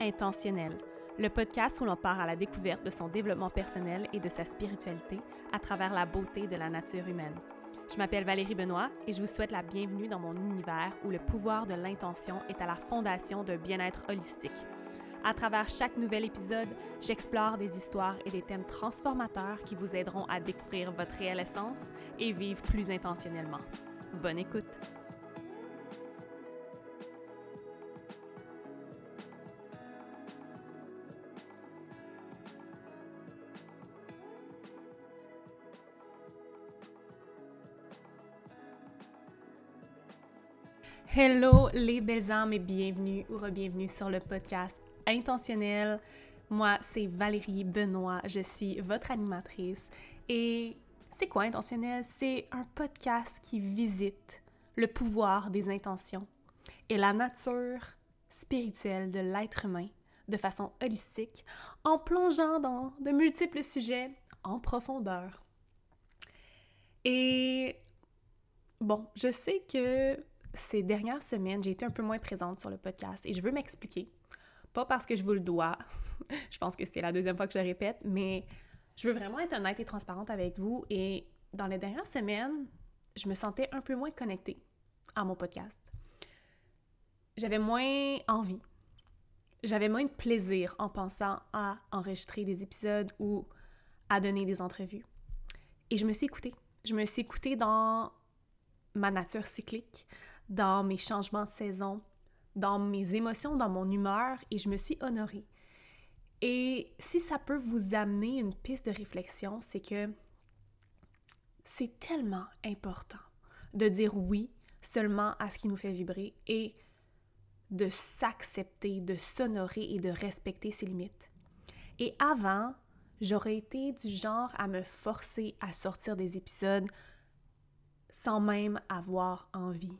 Intentionnel, le podcast où l'on part à la découverte de son développement personnel et de sa spiritualité à travers la beauté de la nature humaine. Je m'appelle Valérie Benoît et je vous souhaite la bienvenue dans mon univers où le pouvoir de l'intention est à la fondation d'un bien-être holistique. À travers chaque nouvel épisode, j'explore des histoires et des thèmes transformateurs qui vous aideront à découvrir votre réelle essence et vivre plus intentionnellement. Bonne écoute! Hello les belles âmes et bienvenue ou re-bienvenue sur le podcast Intentionnel. Moi, c'est Valérie Benoît, je suis votre animatrice et c'est quoi Intentionnel? C'est un podcast qui visite le pouvoir des intentions et la nature spirituelle de l'être humain de façon holistique en plongeant dans de multiples sujets en profondeur. Et bon, je sais que ces dernières semaines, j'ai été un peu moins présente sur le podcast et je veux m'expliquer. Pas parce que je vous le dois, je pense que c'est la deuxième fois que je le répète, mais je veux vraiment être honnête et transparente avec vous et dans les dernières semaines, je me sentais un peu moins connectée à mon podcast. J'avais moins envie. J'avais moins de plaisir en pensant à enregistrer des épisodes ou à donner des entrevues. Et je me suis écoutée. Je me suis écoutée dans ma nature cyclique, dans mes changements de saison, dans mes émotions, dans mon humeur, et je me suis honorée. Et si ça peut vous amener une piste de réflexion, c'est que c'est tellement important de dire oui seulement à ce qui nous fait vibrer et de s'accepter, de s'honorer et de respecter ses limites. Et avant, j'aurais été du genre à me forcer à sortir des épisodes sans même avoir envie.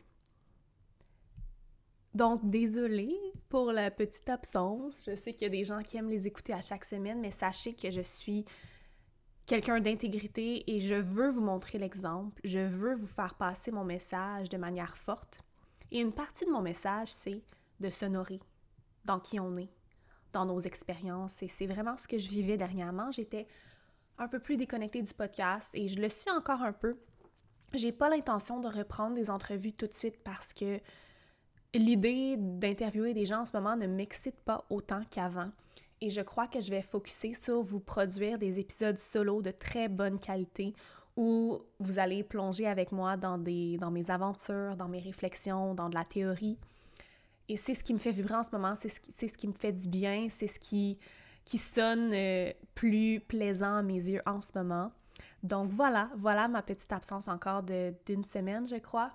Donc, désolée pour la petite absence. Je sais qu'il y a des gens qui aiment les écouter à chaque semaine, mais sachez que je suis quelqu'un d'intégrité et je veux vous montrer l'exemple. Je veux vous faire passer mon message de manière forte. Et une partie de mon message, c'est de s'honorer dans qui on est, dans nos expériences. Et c'est vraiment ce que je vivais dernièrement. J'étais un peu plus déconnectée du podcast et je le suis encore un peu. J'ai pas l'intention de reprendre des entrevues tout de suite parce que l'idée d'interviewer des gens en ce moment ne m'excite pas autant qu'avant. Et je crois que je vais focuser sur vous produire des épisodes solo de très bonne qualité où vous allez plonger avec moi dans, mes aventures, dans mes réflexions, dans de la théorie. Et c'est ce qui me fait vibrer en ce moment, c'est ce, qui me fait du bien, c'est ce qui, qui sonne euh, plus plaisant à mes yeux en ce moment. Donc voilà, voilà ma petite absence encore d'une semaine, je crois.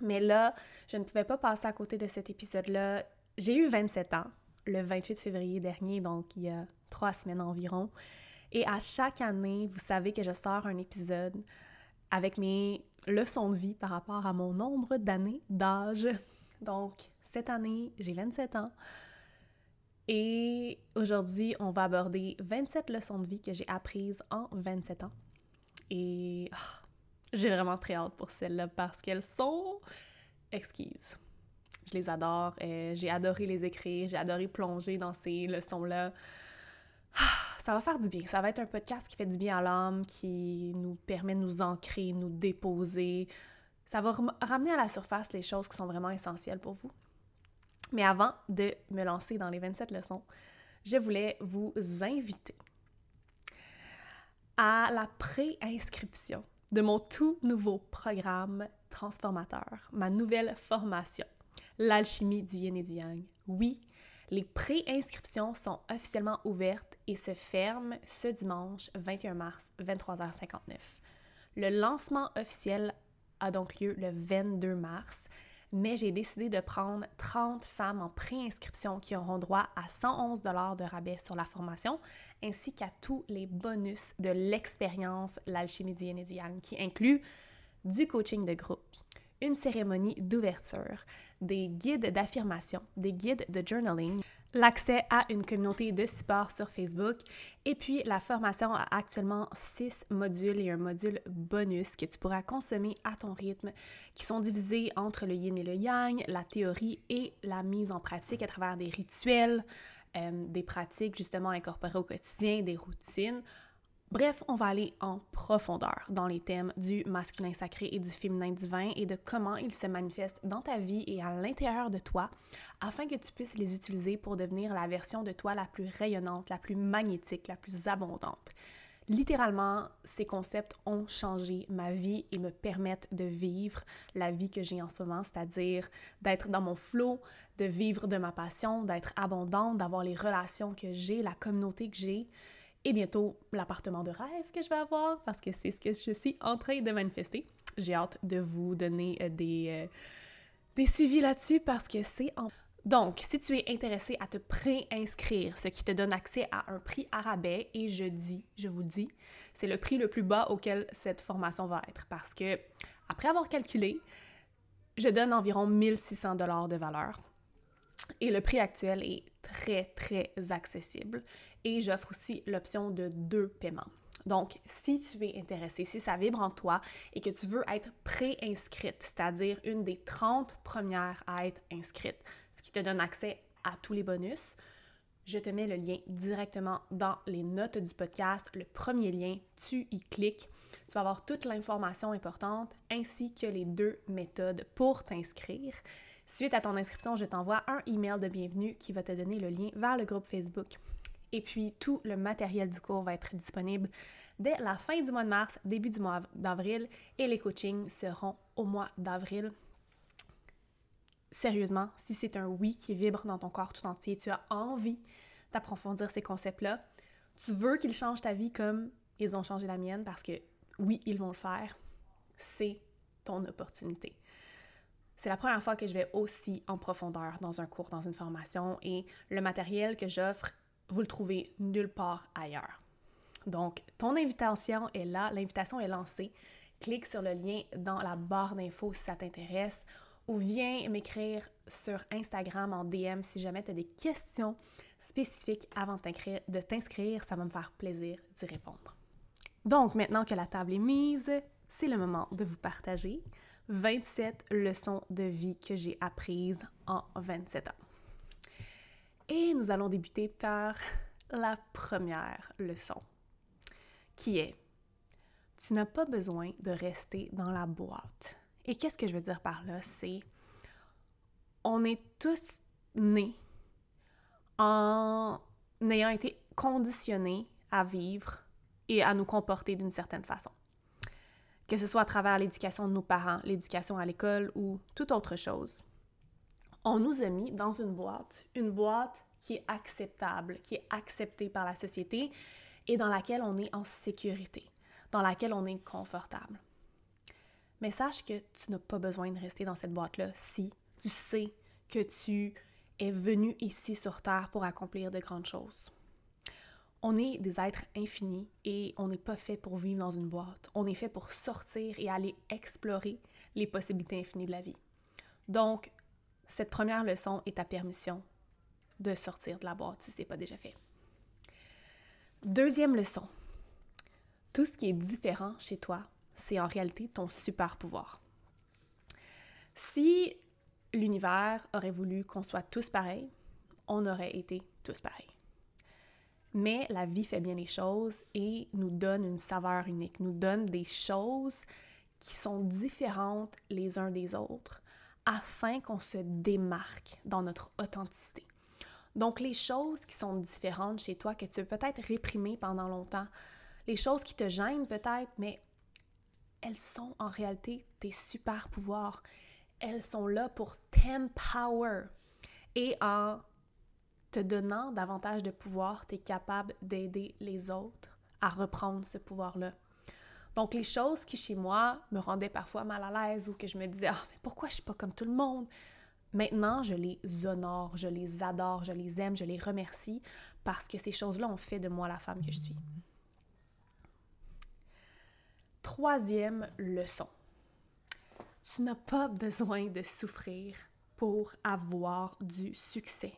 Mais là, je ne pouvais pas passer à côté de cet épisode-là. J'ai eu 27 ans le 28 février dernier, donc il y a trois semaines environ. Et à chaque année, vous savez que je sors un épisode avec mes leçons de vie par rapport à mon nombre d'années d'âge. Donc, cette année, j'ai 27 ans. Et aujourd'hui, on va aborder 27 leçons de vie que j'ai apprises en 27 ans. Et ah, j'ai vraiment très hâte pour celles-là parce qu'elles sont exquises. Je les adore. Euh, j'ai adoré les écrire. J'ai adoré plonger dans ces leçons-là. Ah, ça va faire du bien. Ça va être un podcast qui fait du bien à l'âme, qui nous permet de nous ancrer, nous déposer. Ça va ramener à la surface les choses qui sont vraiment essentielles pour vous. Mais avant de me lancer dans les 27 leçons, je voulais vous inviter à la pré-inscription de mon tout nouveau programme transformateur, ma nouvelle formation, l'alchimie du yin et du yang. Oui, les pré-inscriptions sont officiellement ouvertes et se ferment ce dimanche 21 mars, 23h59. Le lancement officiel a donc lieu le 22 mars mais j'ai décidé de prendre 30 femmes en préinscription qui auront droit à 111 dollars de rabais sur la formation, ainsi qu'à tous les bonus de l'expérience L'alchimie du yin et qui inclut du coaching de groupe, une cérémonie d'ouverture, des guides d'affirmation, des guides de journaling, l'accès à une communauté de support sur Facebook. Et puis, la formation a actuellement six modules et un module bonus que tu pourras consommer à ton rythme, qui sont divisés entre le yin et le yang, la théorie et la mise en pratique à travers des rituels, euh, des pratiques justement incorporées au quotidien, des routines Bref, on va aller en profondeur dans les thèmes du masculin sacré et du féminin divin et de comment ils se manifestent dans ta vie et à l'intérieur de toi afin que tu puisses les utiliser pour devenir la version de toi la plus rayonnante, la plus magnétique, la plus abondante. Littéralement, ces concepts ont changé ma vie et me permettent de vivre la vie que j'ai en ce moment, c'est-à-dire d'être dans mon flow, de vivre de ma passion, d'être abondante, d'avoir les relations que j'ai, la communauté que j'ai, et bientôt l'appartement de rêve que je vais avoir parce que c'est ce que je suis en train de manifester. J'ai hâte de vous donner euh, des, euh, des suivis là-dessus parce que c'est en... Donc, si tu es intéressé à te pré-inscrire, ce qui te donne accès à un prix à rabais, et je dis, je vous dis, c'est le prix le plus bas auquel cette formation va être parce que, après avoir calculé, je donne environ 1600 dollars de valeur. Et le prix actuel est très, très accessible. Et j'offre aussi l'option de deux paiements. Donc, si tu es intéressé, si ça vibre en toi et que tu veux être pré-inscrite, c'est-à-dire une des 30 premières à être inscrite, ce qui te donne accès à tous les bonus, je te mets le lien directement dans les notes du podcast. Le premier lien, tu y cliques. Tu vas avoir toute l'information importante ainsi que les deux méthodes pour t'inscrire. Suite à ton inscription, je t'envoie un email de bienvenue qui va te donner le lien vers le groupe Facebook. Et puis, tout le matériel du cours va être disponible dès la fin du mois de mars, début du mois d'avril, et les coachings seront au mois d'avril. Sérieusement, si c'est un oui qui vibre dans ton corps tout entier, tu as envie d'approfondir ces concepts-là, tu veux qu'ils changent ta vie comme ils ont changé la mienne, parce que oui, ils vont le faire, c'est ton opportunité. C'est la première fois que je vais aussi en profondeur dans un cours, dans une formation et le matériel que j'offre, vous le trouvez nulle part ailleurs. Donc, ton invitation est là, l'invitation est lancée. Clique sur le lien dans la barre d'infos si ça t'intéresse ou viens m'écrire sur Instagram en DM si jamais tu as des questions spécifiques avant de t'inscrire. Ça va me faire plaisir d'y répondre. Donc, maintenant que la table est mise, c'est le moment de vous partager 27 leçons de vie que j'ai apprises en 27 ans. Et nous allons débuter par la première leçon, qui est Tu n'as pas besoin de rester dans la boîte. Et qu'est-ce que je veux dire par là? C'est on est tous nés en ayant été conditionnés à vivre et à nous comporter d'une certaine façon que ce soit à travers l'éducation de nos parents, l'éducation à l'école ou toute autre chose. On nous a mis dans une boîte, une boîte qui est acceptable, qui est acceptée par la société et dans laquelle on est en sécurité, dans laquelle on est confortable. Mais sache que tu n'as pas besoin de rester dans cette boîte-là si tu sais que tu es venu ici sur Terre pour accomplir de grandes choses. On est des êtres infinis et on n'est pas fait pour vivre dans une boîte. On est fait pour sortir et aller explorer les possibilités infinies de la vie. Donc, cette première leçon est ta permission de sortir de la boîte si ce n'est pas déjà fait. Deuxième leçon. Tout ce qui est différent chez toi, c'est en réalité ton super pouvoir. Si l'univers aurait voulu qu'on soit tous pareils, on aurait été tous pareils. Mais la vie fait bien les choses et nous donne une saveur unique, nous donne des choses qui sont différentes les uns des autres afin qu'on se démarque dans notre authenticité. Donc les choses qui sont différentes chez toi, que tu as peut-être réprimées pendant longtemps, les choses qui te gênent peut-être, mais elles sont en réalité tes super pouvoirs. Elles sont là pour t'empower. Et en te donnant davantage de pouvoir, tu es capable d'aider les autres à reprendre ce pouvoir-là. Donc, les choses qui, chez moi, me rendaient parfois mal à l'aise ou que je me disais, ah, mais pourquoi je suis pas comme tout le monde? Maintenant, je les honore, je les adore, je les aime, je les remercie parce que ces choses-là ont fait de moi la femme que je suis. Troisième leçon. Tu n'as pas besoin de souffrir pour avoir du succès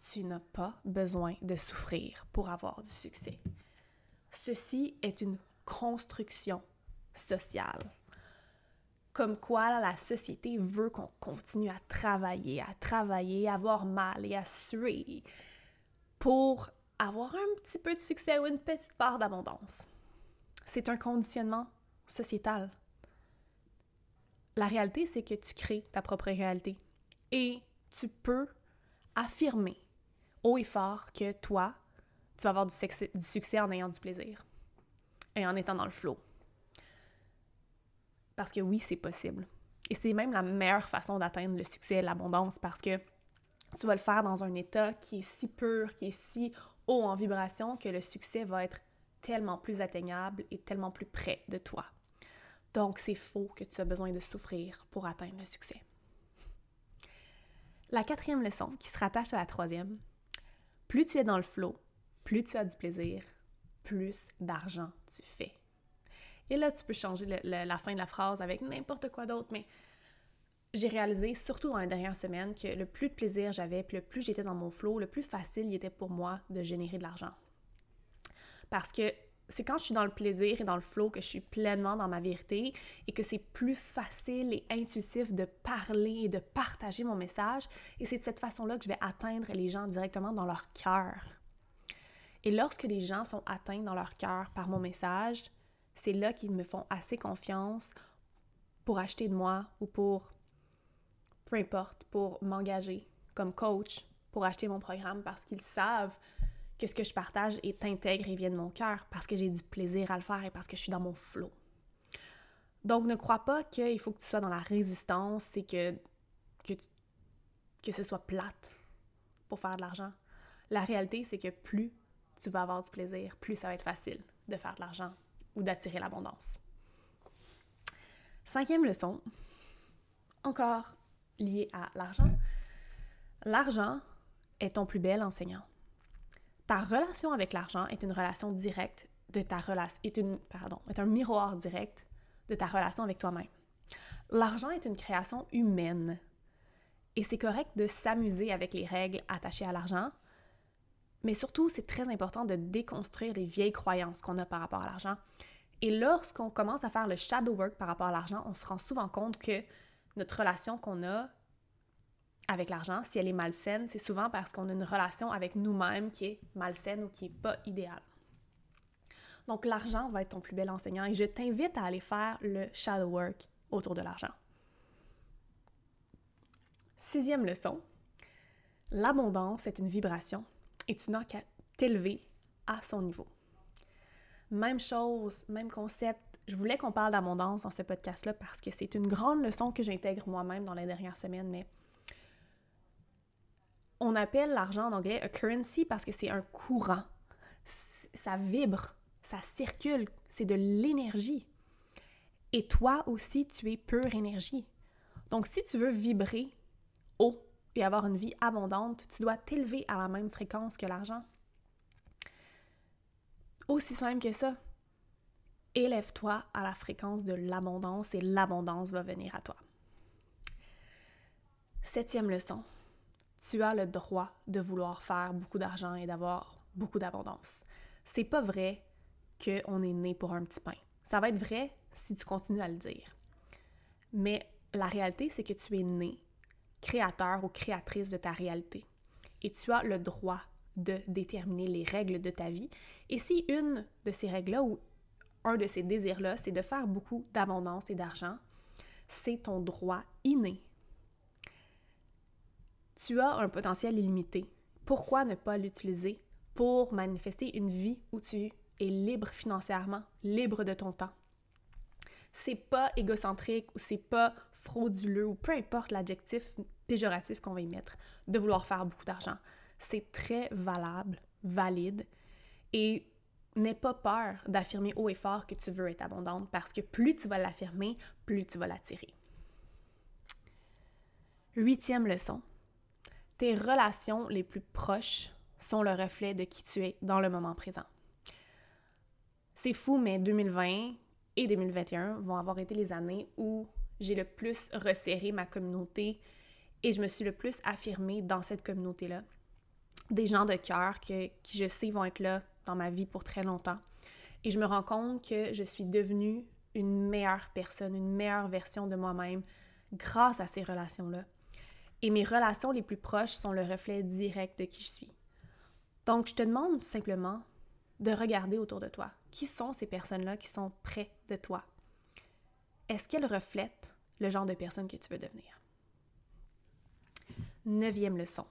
tu n'as pas besoin de souffrir pour avoir du succès. Ceci est une construction sociale. Comme quoi la société veut qu'on continue à travailler, à travailler, à avoir mal et à suer pour avoir un petit peu de succès ou une petite part d'abondance. C'est un conditionnement sociétal. La réalité, c'est que tu crées ta propre réalité et tu peux affirmer haut et fort que toi, tu vas avoir du succès, du succès en ayant du plaisir et en étant dans le flow. Parce que oui, c'est possible. Et c'est même la meilleure façon d'atteindre le succès, l'abondance, parce que tu vas le faire dans un état qui est si pur, qui est si haut en vibration, que le succès va être tellement plus atteignable et tellement plus près de toi. Donc, c'est faux que tu as besoin de souffrir pour atteindre le succès. La quatrième leçon, qui se rattache à la troisième, plus tu es dans le flow, plus tu as du plaisir, plus d'argent tu fais. Et là, tu peux changer la fin de la phrase avec n'importe quoi d'autre, mais j'ai réalisé, surtout dans les dernières semaines, que le plus de plaisir j'avais, le plus j'étais dans mon flow, le plus facile il était pour moi de générer de l'argent. Parce que c'est quand je suis dans le plaisir et dans le flow que je suis pleinement dans ma vérité et que c'est plus facile et intuitif de parler et de partager mon message. Et c'est de cette façon-là que je vais atteindre les gens directement dans leur cœur. Et lorsque les gens sont atteints dans leur cœur par mon message, c'est là qu'ils me font assez confiance pour acheter de moi ou pour, peu importe, pour m'engager comme coach, pour acheter mon programme parce qu'ils savent que ce que je partage est intègre et vient de mon cœur parce que j'ai du plaisir à le faire et parce que je suis dans mon flow. Donc, ne crois pas qu'il faut que tu sois dans la résistance et que, que, que ce soit plate pour faire de l'argent. La réalité, c'est que plus tu vas avoir du plaisir, plus ça va être facile de faire de l'argent ou d'attirer l'abondance. Cinquième leçon, encore liée à l'argent. L'argent est ton plus bel enseignant. Ta relation avec l'argent est une relation directe de ta relation, est, une, pardon, est un miroir direct de ta relation avec toi-même. L'argent est une création humaine et c'est correct de s'amuser avec les règles attachées à l'argent, mais surtout, c'est très important de déconstruire les vieilles croyances qu'on a par rapport à l'argent. Et lorsqu'on commence à faire le shadow work par rapport à l'argent, on se rend souvent compte que notre relation qu'on a avec l'argent, si elle est malsaine, c'est souvent parce qu'on a une relation avec nous-mêmes qui est malsaine ou qui n'est pas idéale. Donc l'argent va être ton plus bel enseignant et je t'invite à aller faire le shadow work autour de l'argent. Sixième leçon, l'abondance est une vibration et tu n'as qu'à t'élever à son niveau. Même chose, même concept. Je voulais qu'on parle d'abondance dans ce podcast-là parce que c'est une grande leçon que j'intègre moi-même dans les dernières semaines, mais on appelle l'argent en anglais a currency parce que c'est un courant. Ça vibre, ça circule, c'est de l'énergie. Et toi aussi, tu es pure énergie. Donc, si tu veux vibrer haut et avoir une vie abondante, tu dois t'élever à la même fréquence que l'argent. Aussi simple que ça. Élève-toi à la fréquence de l'abondance et l'abondance va venir à toi. Septième leçon, tu as le droit de vouloir faire beaucoup d'argent et d'avoir beaucoup d'abondance. C'est pas vrai qu'on est né pour un petit pain. Ça va être vrai si tu continues à le dire. Mais la réalité, c'est que tu es né créateur ou créatrice de ta réalité. Et tu as le droit de déterminer les règles de ta vie. Et si une de ces règles-là ou un de ces désirs-là, c'est de faire beaucoup d'abondance et d'argent, c'est ton droit inné tu as un potentiel illimité. Pourquoi ne pas l'utiliser pour manifester une vie où tu es libre financièrement, libre de ton temps? C'est pas égocentrique ou c'est pas frauduleux ou peu importe l'adjectif péjoratif qu'on va y mettre de vouloir faire beaucoup d'argent. C'est très valable, valide et n'aie pas peur d'affirmer haut et fort que tu veux être abondante parce que plus tu vas l'affirmer, plus tu vas l'attirer. Huitième leçon, tes relations les plus proches sont le reflet de qui tu es dans le moment présent. C'est fou, mais 2020 et 2021 vont avoir été les années où j'ai le plus resserré ma communauté et je me suis le plus affirmée dans cette communauté-là. des gens de cœur qui je sais vont être là dans ma vie pour très longtemps. Et je me rends compte que je suis devenue une meilleure personne, une meilleure version de moi-même grâce à ces relations-là. Et mes relations les plus proches sont le reflet direct de qui je suis. Donc, je te demande tout simplement de regarder autour de toi. Qui sont ces personnes-là qui sont près de toi? Est-ce qu'elles reflètent le genre de personne que tu veux devenir? Neuvième leçon.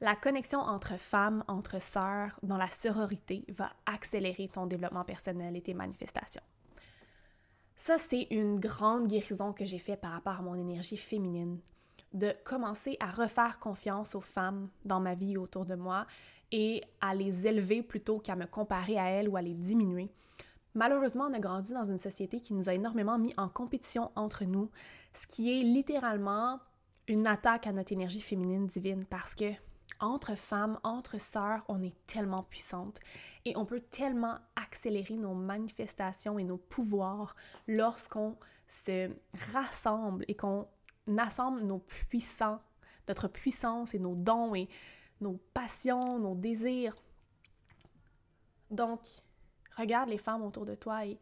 La connexion entre femmes, entre sœurs, dans la sororité va accélérer ton développement personnel et tes manifestations. Ça, c'est une grande guérison que j'ai faite par rapport à mon énergie féminine, de commencer à refaire confiance aux femmes dans ma vie autour de moi et à les élever plutôt qu'à me comparer à elles ou à les diminuer. Malheureusement, on a grandi dans une société qui nous a énormément mis en compétition entre nous, ce qui est littéralement une attaque à notre énergie féminine divine parce que entre femmes, entre sœurs, on est tellement puissantes et on peut tellement accélérer nos manifestations et nos pouvoirs lorsqu'on se rassemble et qu'on assemble nos puissants, notre puissance et nos dons et nos passions, nos désirs. Donc, regarde les femmes autour de toi et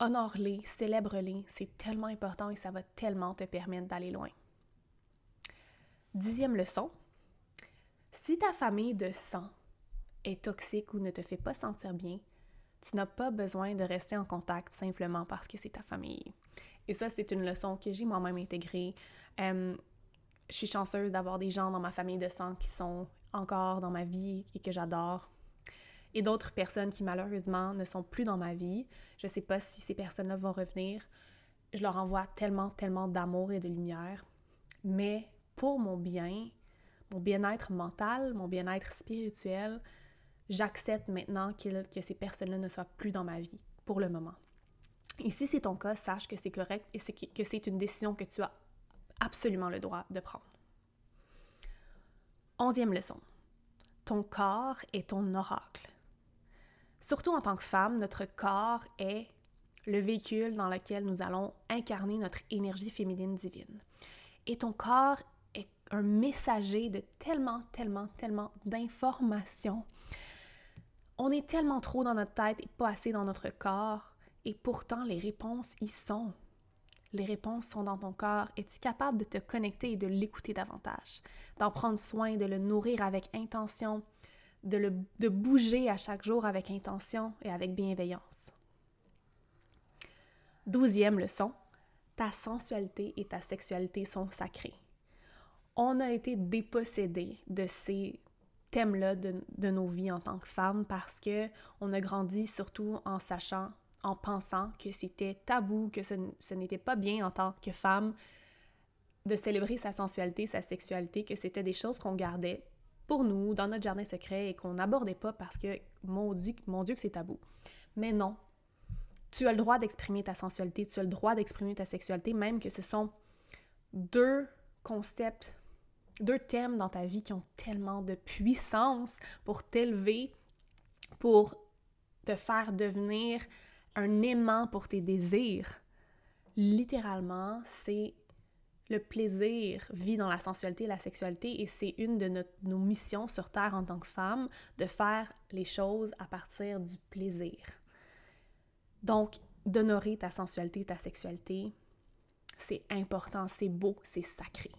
honore-les, célèbre-les. C'est tellement important et ça va tellement te permettre d'aller loin. Dixième leçon. Si ta famille de sang est toxique ou ne te fait pas sentir bien, tu n'as pas besoin de rester en contact simplement parce que c'est ta famille. Et ça, c'est une leçon que j'ai moi-même intégrée. Je suis chanceuse d'avoir des gens dans ma famille de sang qui sont encore dans ma vie et que j'adore. Et d'autres personnes qui malheureusement ne sont plus dans ma vie. Je ne sais pas si ces personnes-là vont revenir. Je leur envoie tellement, tellement d'amour et de lumière. Mais pour mon bien, mon bien-être mental, mon bien-être spirituel, j'accepte maintenant que ces personnes-là ne soient plus dans ma vie pour le moment. Et si c'est ton cas, sache que c'est correct et que c'est une décision que tu as absolument le droit de prendre. Onzième leçon. Ton corps est ton oracle. Surtout en tant que femme, notre corps est le véhicule dans lequel nous allons incarner notre énergie féminine divine. Et ton corps est un messager de tellement, tellement, tellement d'informations. On est tellement trop dans notre tête et pas assez dans notre corps, et pourtant les réponses y sont les réponses sont dans ton corps. Es-tu capable de te connecter et de l'écouter davantage? D'en prendre soin, de le nourrir avec intention, de, le, de bouger à chaque jour avec intention et avec bienveillance? Douzième leçon, ta sensualité et ta sexualité sont sacrées. On a été dépossédés de ces thèmes-là de, de, nos vies en tant que femmes parce que on a grandi surtout en sachant en pensant que c'était tabou, que ce, n'était pas bien en tant que femme de célébrer sa sensualité, sa sexualité, que c'était des choses qu'on gardait pour nous, dans notre jardin secret, et qu'on n'abordait pas parce que, mon Dieu, mon Dieu que c'est tabou. Mais non, tu as le droit d'exprimer ta sensualité, tu as le droit d'exprimer ta sexualité, même que ce sont deux concepts, deux thèmes dans ta vie qui ont tellement de puissance pour t'élever, pour te faire devenir un aimant pour tes désirs. Littéralement, c'est le plaisir vit dans la sensualité et la sexualité et c'est une de nos missions sur Terre en tant que femme de faire les choses à partir du plaisir. Donc, d'honorer ta sensualité, ta sexualité, c'est important, c'est beau, c'est sacré.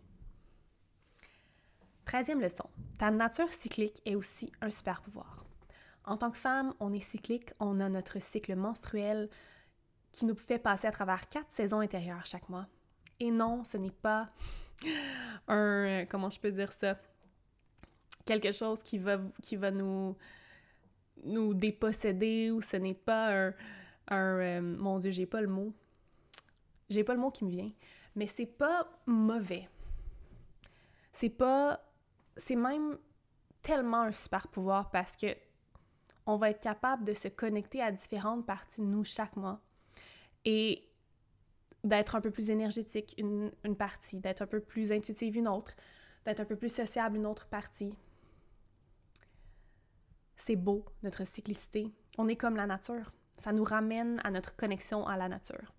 Treizième leçon, ta nature cyclique est aussi un super pouvoir. En tant que femme, on est cyclique, on a notre cycle menstruel qui nous fait passer à travers quatre saisons intérieures chaque mois. Et non, ce n'est pas un, comment je peux dire ça, quelque chose qui va, qui va nous, nous déposséder ou ce n'est pas un, euh, mon Dieu, j'ai pas le mot. J'ai pas le mot qui me vient. Mais c'est pas mauvais. C'est pas. C'est même tellement un super pouvoir parce que on va être capable de se connecter à différentes parties de nous chaque mois et d'être un peu plus énergétique une, partie, d'être un peu plus intuitive une autre, d'être un peu plus sociable une autre partie. C'est beau, notre cyclicité. On est comme la nature. Ça nous ramène à notre connexion à la nature.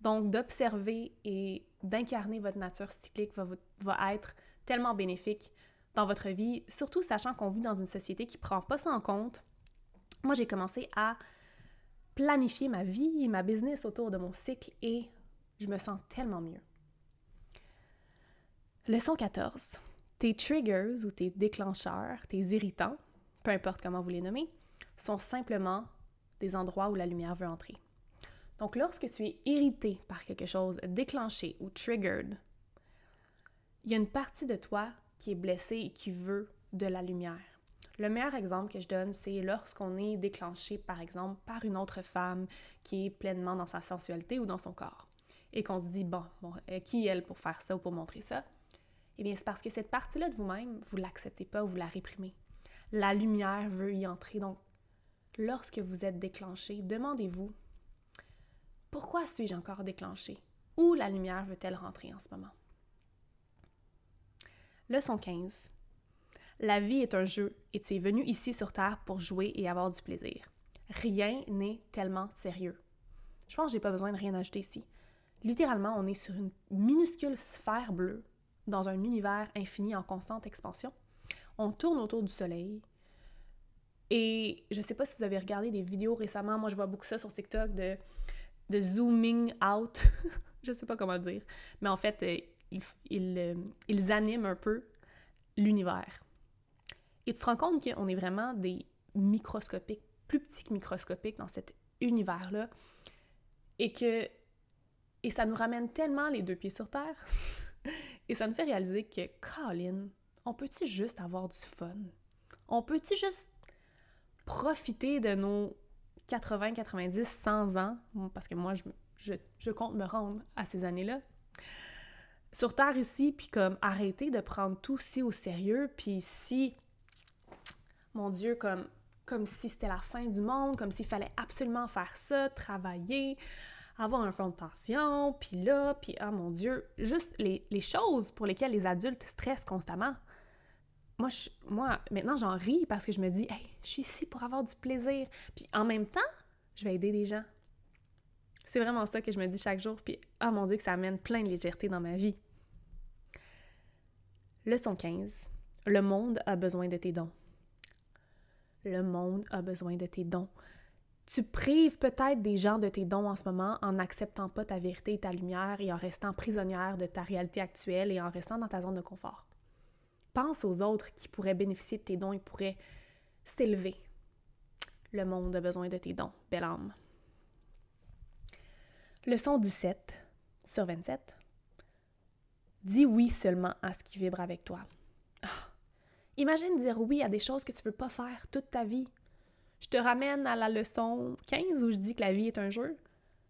Donc, d'observer et d'incarner votre nature cyclique va, va être tellement bénéfique dans votre vie, surtout sachant qu'on vit dans une société qui prend pas ça en compte. Moi, j'ai commencé à planifier ma vie et ma business autour de mon cycle et je me sens tellement mieux. Leçon 14. Tes triggers ou tes déclencheurs, tes irritants, peu importe comment vous les nommez, sont simplement des endroits où la lumière veut entrer. Donc lorsque tu es irrité par quelque chose, déclenché ou triggered, il y a une partie de toi qui est blessée et qui veut de la lumière. Le meilleur exemple que je donne, c'est lorsqu'on est déclenché, par exemple, par une autre femme qui est pleinement dans sa sensualité ou dans son corps. Et qu'on se dit, bon, euh, qui est elle pour faire ça ou pour montrer ça? Eh bien, c'est parce que cette partie-là de vous-même, vous ne l'acceptez pas ou vous la réprimez. La lumière veut y entrer. Donc, lorsque vous êtes déclenché, demandez-vous, pourquoi suis-je encore déclenché? Où la lumière veut-elle rentrer en ce moment? Leçon 15. La vie est un jeu et tu es venu ici sur Terre pour jouer et avoir du plaisir. Rien n'est tellement sérieux. Je pense que j'ai pas besoin de rien ajouter ici. Littéralement, on est sur une minuscule sphère bleue dans un univers infini en constante expansion. On tourne autour du soleil. Et je sais pas si vous avez regardé des vidéos récemment, moi je vois beaucoup ça sur TikTok de, de zooming out, je sais pas comment dire, mais en fait, euh, ils, euh, ils animent un peu l'univers. Et tu te rends compte qu'on est vraiment des microscopiques, plus petits que microscopiques dans cet univers-là. Et que. Et ça nous ramène tellement les deux pieds sur terre. et ça nous fait réaliser que, Colin, on peut-tu juste avoir du fun? On peut-tu juste profiter de nos 80, 90, 100 ans? Parce que moi, je, je, je compte me rendre à ces années-là sur Terre ici, puis comme arrêter de prendre tout si au sérieux, puis si mon Dieu, comme, comme si c'était la fin du monde, comme s'il fallait absolument faire ça, travailler, avoir un fonds de pension, puis là, puis ah mon Dieu, juste les, choses pour lesquelles les adultes stressent constamment. Moi, je, moi maintenant, j'en ris parce que je me dis, hey, je suis ici pour avoir du plaisir. Puis en même temps, je vais aider des gens. C'est vraiment ça que je me dis chaque jour. Puis, ah mon Dieu, que ça amène plein de légèreté dans ma vie. Leçon 15. Le monde a besoin de tes dons. Le monde a besoin de tes dons. Tu prives peut-être des gens de tes dons en ce moment en n'acceptant pas ta vérité et ta lumière et en restant prisonnière de ta réalité actuelle et en restant dans ta zone de confort. Pense aux autres qui pourraient bénéficier de tes dons et pourraient s'élever. Le monde a besoin de tes dons, belle âme. Leçon 17 sur 27. Dis oui seulement à ce qui vibre avec toi. Imagine dire oui à des choses que tu veux pas faire toute ta vie. Je te ramène à la leçon 15 où je dis que la vie est un jeu.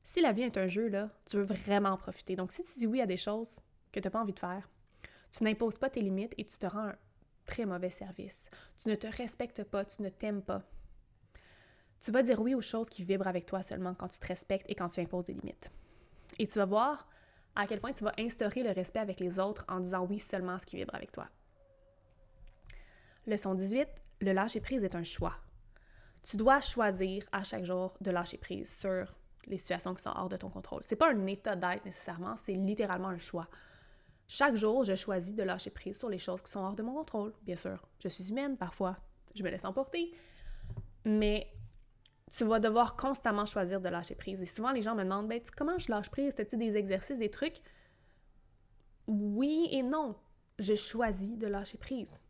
Si la vie est un jeu, là, tu veux vraiment en profiter. Donc, si tu dis oui à des choses que tu n'as pas envie de faire, tu n'imposes pas tes limites et tu te rends un très mauvais service. Tu ne te respectes pas, tu ne t'aimes pas. Tu vas dire oui aux choses qui vibrent avec toi seulement quand tu te respectes et quand tu imposes des limites. Et tu vas voir à quel point tu vas instaurer le respect avec les autres en disant oui seulement à ce qui vibre avec toi. Leçon 18, le lâcher-prise est un choix. Tu dois choisir à chaque jour de lâcher prise sur les situations qui sont hors de ton contrôle. C'est pas un état d'être nécessairement, c'est littéralement un choix. Chaque jour, je choisis de lâcher prise sur les choses qui sont hors de mon contrôle, bien sûr. Je suis humaine parfois, je me laisse emporter, mais tu vas devoir constamment choisir de lâcher prise. Et souvent, les gens me demandent ben, comment je lâche prise? As-tu des exercices, des trucs? Oui et non. Je choisis de lâcher prise.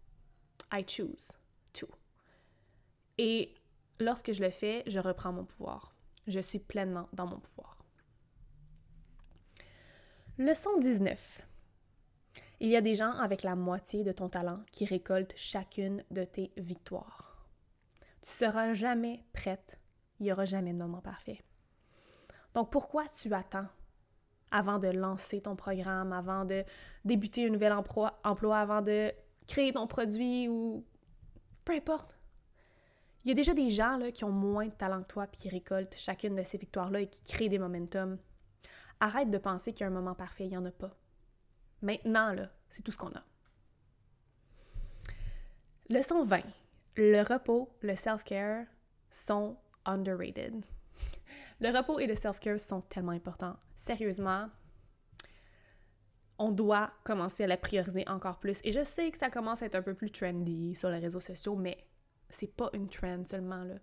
I choose to. Et lorsque je le fais, je reprends mon pouvoir. Je suis pleinement dans mon pouvoir. Leçon 19. Il y a des gens avec la moitié de ton talent qui récoltent chacune de tes victoires. Tu seras jamais prête. Il n'y aura jamais de moment parfait. Donc pourquoi tu attends avant de lancer ton programme, avant de débuter un nouvel emploi, emploi avant de créer ton produit ou peu importe. Il y a déjà des gens là, qui ont moins de talent que toi puis qui récoltent chacune de ces victoires-là et qui créent des momentum. Arrête de penser qu'il y a un moment parfait, il n'y en a pas. Maintenant, là, c'est tout ce qu'on a. Leçon 20. Le repos, le self-care sont underrated. Le repos et le self-care sont tellement importants. Sérieusement, on doit commencer à la prioriser encore plus. Et je sais que ça commence à être un peu plus trendy sur les réseaux sociaux, mais c'est pas une trend seulement, là.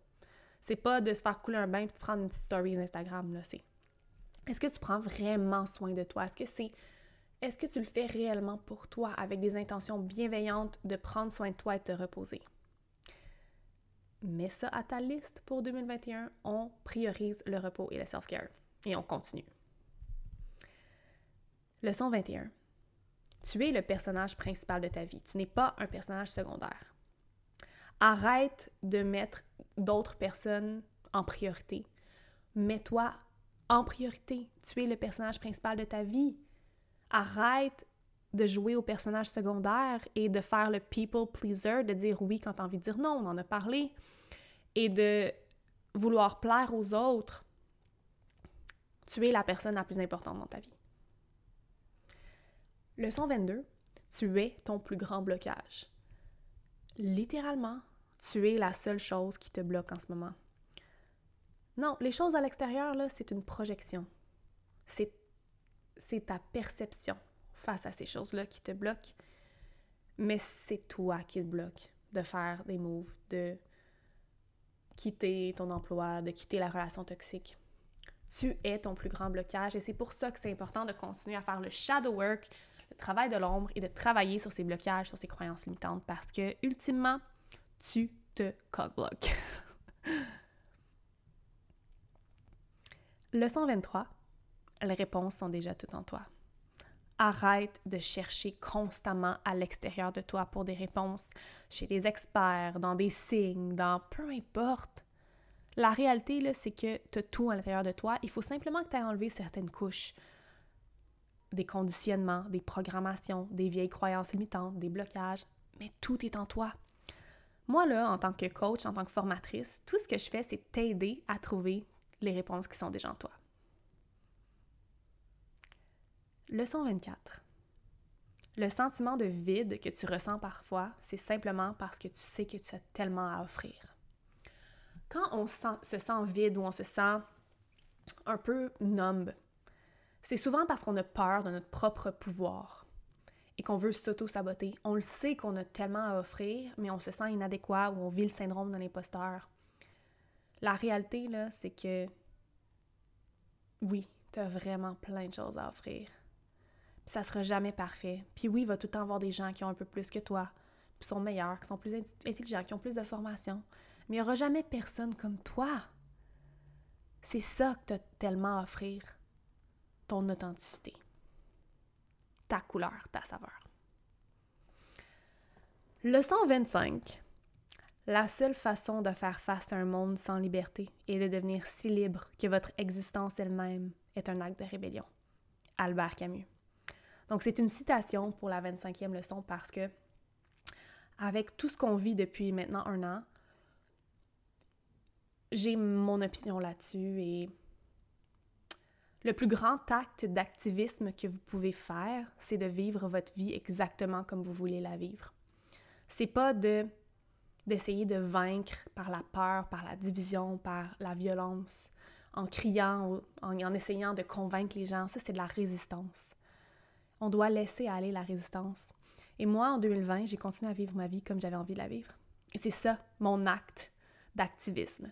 C'est pas de se faire couler un bain et de prendre une petite story Instagram, là. C'est est-ce que tu prends vraiment soin de toi? Est-ce que c'est est-ce que tu le fais réellement pour toi avec des intentions bienveillantes de prendre soin de toi et de te reposer? Mets ça à ta liste pour 2021. On priorise le repos et le self-care. Et on continue. Leçon 21. Tu es le personnage principal de ta vie. Tu n'es pas un personnage secondaire. Arrête de mettre d'autres personnes en priorité. Mets-toi en priorité. Tu es le personnage principal de ta vie. Arrête de jouer au personnage secondaire et de faire le people pleaser, de dire oui quand tu as envie de dire non, on en a parlé, et de vouloir plaire aux autres. Tu es la personne la plus importante dans ta vie. Leçon 22, tu es ton plus grand blocage. Littéralement, tu es la seule chose qui te bloque en ce moment. Non, les choses à l'extérieur, c'est une projection. C'est, c'est ta perception face à ces choses-là qui te bloquent. Mais c'est toi qui te bloque de faire des moves, de quitter ton emploi, de quitter la relation toxique. Tu es ton plus grand blocage et c'est pour ça que c'est important de continuer à faire le shadow work, le travail de l'ombre et de travailler sur ces blocages, sur ces croyances limitantes parce que, ultimement, tu te cockblock. Leçon 23. Les réponses sont déjà toutes en toi. Arrête de chercher constamment à l'extérieur de toi pour des réponses, chez des experts, dans des signes, dans peu importe. La réalité, c'est que tu as tout à l'intérieur de toi. Il faut simplement que tu aies enlevé certaines couches des conditionnements, des programmations, des vieilles croyances limitantes, des blocages, mais tout est en toi. Moi, là, en tant que coach, en tant que formatrice, tout ce que je fais, c'est t'aider à trouver les réponses qui sont déjà en toi. Leçon 24. Le sentiment de vide que tu ressens parfois, c'est simplement parce que tu sais que tu as tellement à offrir. Quand on se sent vide ou on se sent un peu numb, c'est souvent parce qu'on a peur de notre propre pouvoir et qu'on veut s'auto-saboter. On le sait qu'on a tellement à offrir, mais on se sent inadéquat ou on vit le syndrome de l'imposteur. La réalité, là, c'est que oui, tu as vraiment plein de choses à offrir. Puis ça sera jamais parfait. Puis oui, il va tout le temps avoir des gens qui ont un peu plus que toi, qui sont meilleurs, qui sont plus intelligents, qui ont plus de formation. Mais il n'y aura jamais personne comme toi. C'est ça que tu as tellement à offrir ton authenticité, ta couleur, ta saveur. Leçon 25. La seule façon de faire face à un monde sans liberté est de devenir si libre que votre existence elle-même est un acte de rébellion. Albert Camus. Donc c'est une citation pour la 25e leçon parce que avec tout ce qu'on vit depuis maintenant un an, j'ai mon opinion là-dessus et le plus grand acte d'activisme que vous pouvez faire, c'est de vivre votre vie exactement comme vous voulez la vivre. C'est pas de d'essayer de vaincre par la peur, par la division, par la violence, en criant, en, en essayant de convaincre les gens. Ça, c'est de la résistance. On doit laisser aller la résistance. Et moi, en 2020, j'ai continué à vivre ma vie comme j'avais envie de la vivre. Et c'est ça, mon acte d'activisme.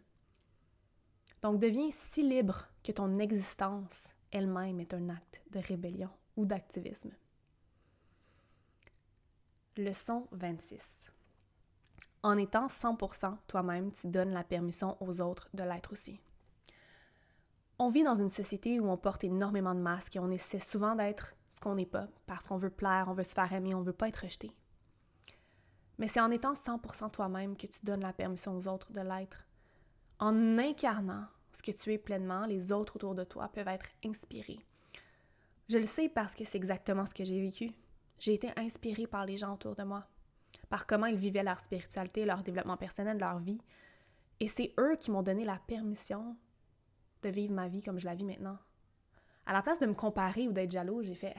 Donc deviens si libre que ton existence elle-même est un acte de rébellion ou d'activisme. Leçon 26. En étant 100% toi-même, tu donnes la permission aux autres de l'être aussi. On vit dans une société où on porte énormément de masques et on essaie souvent d'être ce qu'on n'est pas parce qu'on veut plaire, on veut se faire aimer, on veut pas être rejeté. Mais c'est en étant 100% toi-même que tu donnes la permission aux autres de l'être. En incarnant ce que tu es pleinement, les autres autour de toi peuvent être inspirés. Je le sais parce que c'est exactement ce que j'ai vécu. J'ai été inspirée par les gens autour de moi, par comment ils vivaient leur spiritualité, leur développement personnel, leur vie. Et c'est eux qui m'ont donné la permission de vivre ma vie comme je la vis maintenant. À la place de me comparer ou d'être jaloux, j'ai fait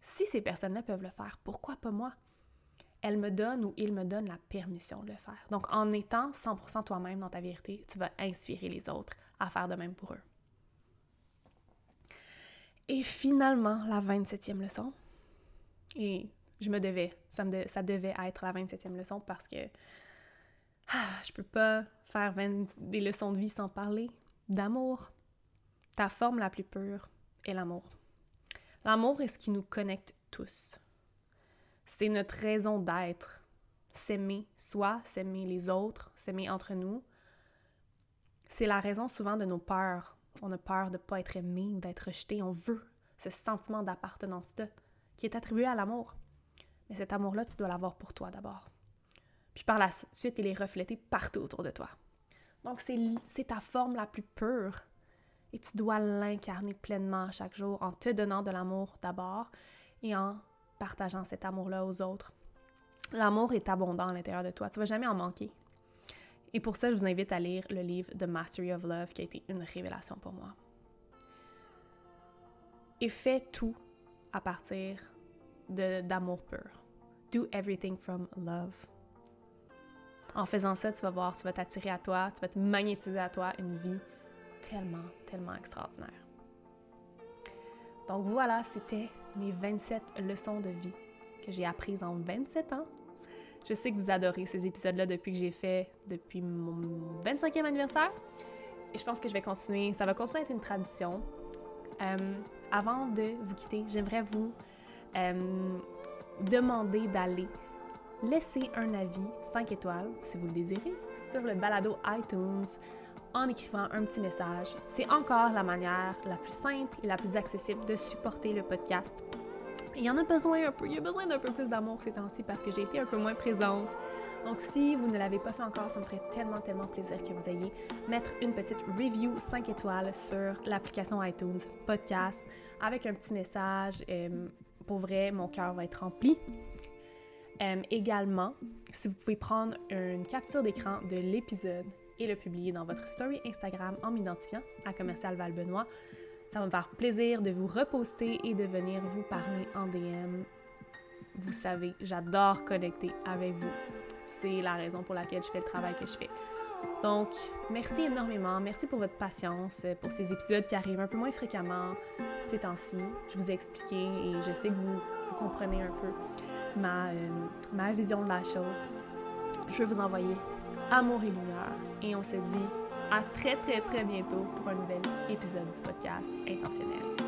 si ces personnes-là peuvent le faire, pourquoi pas moi? elle me donne ou il me donne la permission de le faire. Donc, en étant 100% toi-même dans ta vérité, tu vas inspirer les autres à faire de même pour eux. Et finalement, la 27e leçon, Et je me devais, ça, ça devait être la 27e leçon parce que ah, je peux pas faire des leçons de vie sans parler d'amour. Ta forme la plus pure est l'amour. L'amour est ce qui nous connecte tous. C'est notre raison d'être. S'aimer soi, s'aimer les autres, s'aimer entre nous. C'est la raison souvent de nos peurs. On a peur de ne pas être aimé ou d'être rejeté. On veut ce sentiment d'appartenance-là qui est attribué à l'amour. Mais cet amour-là, tu dois l'avoir pour toi d'abord. Puis par la suite, il est reflété partout autour de toi. Donc, c'est ta forme la plus pure. Et tu dois l'incarner pleinement chaque jour en te donnant de l'amour d'abord et en partageant cet amour-là aux autres. L'amour est abondant à l'intérieur de toi. Tu vas jamais en manquer. Et pour ça, je vous invite à lire le livre The Mastery of Love qui a été une révélation pour moi. Et fais tout à partir d'amour pur. Do everything from love. En faisant ça, tu vas voir, tu vas t'attirer à toi, tu vas te magnétiser à toi une vie tellement, tellement extraordinaire. Donc voilà, c'était mes 27 leçons de vie que j'ai apprises en 27 ans. Je sais que vous adorez ces épisodes-là depuis que j'ai fait depuis mon 25e anniversaire. Et je pense que je vais continuer. Ça va continuer à être une tradition. Euh, avant de vous quitter, j'aimerais vous euh, demander d'aller laissez un avis 5 étoiles, si vous le désirez, sur le balado iTunes en écrivant un petit message. C'est encore la manière la plus simple et la plus accessible de supporter le podcast. Il y en a besoin un peu, il y a besoin d'un peu plus d'amour ces temps-ci parce que j'ai été un peu moins présente. Donc si vous ne l'avez pas fait encore, ça me ferait tellement, tellement plaisir que vous ayez mettre une petite review 5 étoiles sur l'application iTunes Podcast avec un petit message. Euh, pour vrai, mon cœur va être rempli. Euh, également, si vous pouvez prendre une capture d'écran de l'épisode et le publier dans votre story Instagram en m'identifiant à Commercial Val Benoît, ça va me faire plaisir de vous reposter et de venir vous parler en DM. Vous savez, j'adore connecter avec vous. C'est la raison pour laquelle je fais le travail que je fais. Donc, merci énormément. Merci pour votre patience, pour ces épisodes qui arrivent un peu moins fréquemment ces temps-ci. Je vous ai expliqué et je sais que vous, vous comprenez un peu ma, euh, ma vision de la chose. Je vais vous envoyer amour et lumière et on se dit à très très très bientôt pour un nouvel épisode du podcast Intentionnel.